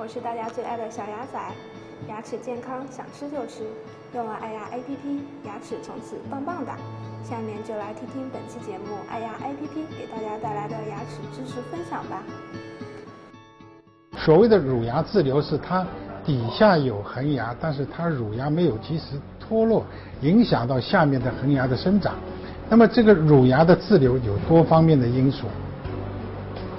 我是大家最爱的小牙仔，牙齿健康想吃就吃，用了爱牙 APP，牙齿从此棒棒哒。下面就来听听本期节目爱牙 APP 给大家带来的牙齿知识分享吧。所谓的乳牙自留是它底下有恒牙，但是它乳牙没有及时脱落，影响到下面的恒牙的生长。那么这个乳牙的自留有多方面的因素，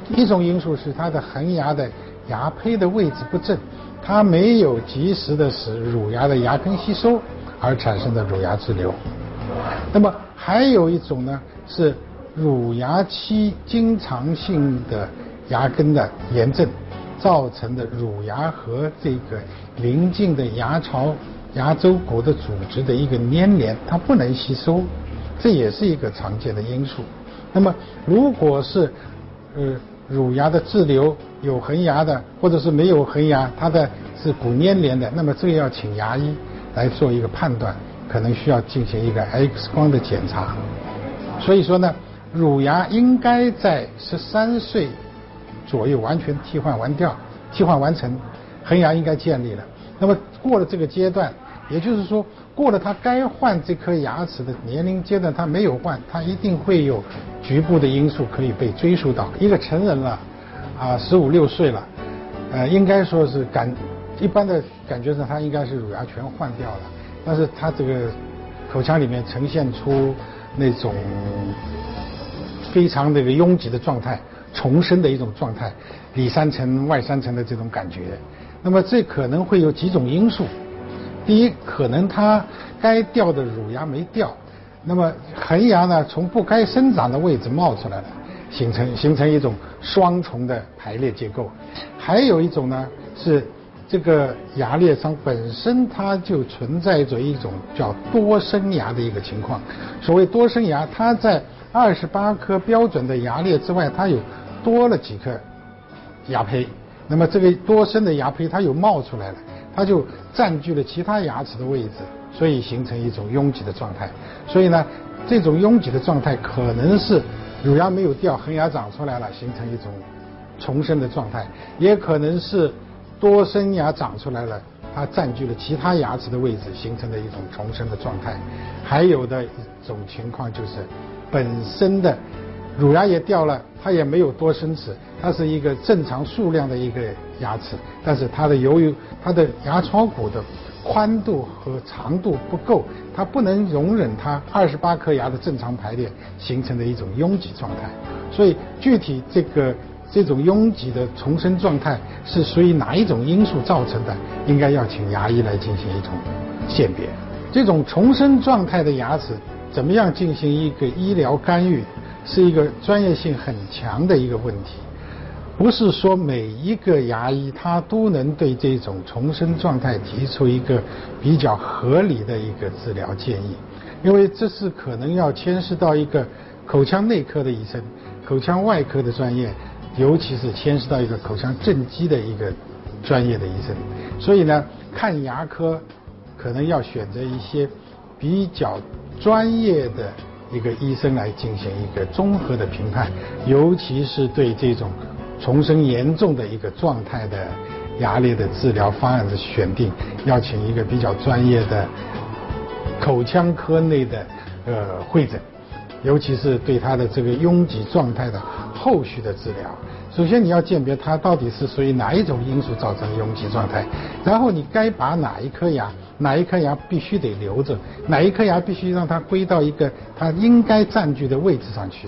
一种因素是它的恒牙的牙胚的位置不正，它没有及时的使乳牙的牙根吸收而产生的乳牙滞留。那么还有一种呢是乳牙期经常性的牙根的炎症造成的乳牙和这个邻近的牙槽、牙周骨的组织的一个粘连，它不能吸收。这也是一个常见的因素。那么，如果是呃乳牙的滞留有恒牙的，或者是没有恒牙，它的是骨粘连的，那么这个要请牙医来做一个判断，可能需要进行一个 X 光的检查。所以说呢，乳牙应该在十三岁左右完全替换完掉，替换完成，恒牙应该建立了。那么过了这个阶段。也就是说，过了他该换这颗牙齿的年龄阶段，他没有换，他一定会有局部的因素可以被追溯到。一个成人了，啊，十五六岁了，呃，应该说是感一般的感觉上，他应该是乳牙全换掉了，但是他这个口腔里面呈现出那种非常那个拥挤的状态，重生的一种状态，里三层外三层的这种感觉。那么这可能会有几种因素。第一，可能他该掉的乳牙没掉，那么恒牙呢从不该生长的位置冒出来了，形成形成一种双重的排列结构。还有一种呢是这个牙列上本身它就存在着一种叫多生牙的一个情况。所谓多生牙，它在二十八颗标准的牙列之外，它有多了几颗牙胚。那么这个多生的牙胚它又冒出来了。它就占据了其他牙齿的位置，所以形成一种拥挤的状态。所以呢，这种拥挤的状态可能是乳牙没有掉，恒牙长出来了，形成一种重生的状态；也可能是多生牙长出来了，它占据了其他牙齿的位置，形成的一种重生的状态。还有的一种情况就是本身的乳牙也掉了，它也没有多生齿，它是一个正常数量的一个。牙齿，但是它的由于它的牙槽骨的宽度和长度不够，它不能容忍它二十八颗牙的正常排列形成的一种拥挤状态。所以具体这个这种拥挤的重生状态是属于哪一种因素造成的，应该要请牙医来进行一种鉴别。这种重生状态的牙齿怎么样进行一个医疗干预，是一个专业性很强的一个问题。不是说每一个牙医他都能对这种重生状态提出一个比较合理的一个治疗建议，因为这是可能要牵涉到一个口腔内科的医生、口腔外科的专业，尤其是牵涉到一个口腔正畸的一个专业的医生。所以呢，看牙科可能要选择一些比较专业的一个医生来进行一个综合的评判，尤其是对这种。重生严重的一个状态的牙列的治疗方案的选定，要请一个比较专业的口腔科内的呃会诊，尤其是对他的这个拥挤状态的后续的治疗。首先你要鉴别它到底是属于哪一种因素造成的拥挤状态，然后你该拔哪一颗牙，哪一颗牙必须得留着，哪一颗牙必须让它归到一个它应该占据的位置上去。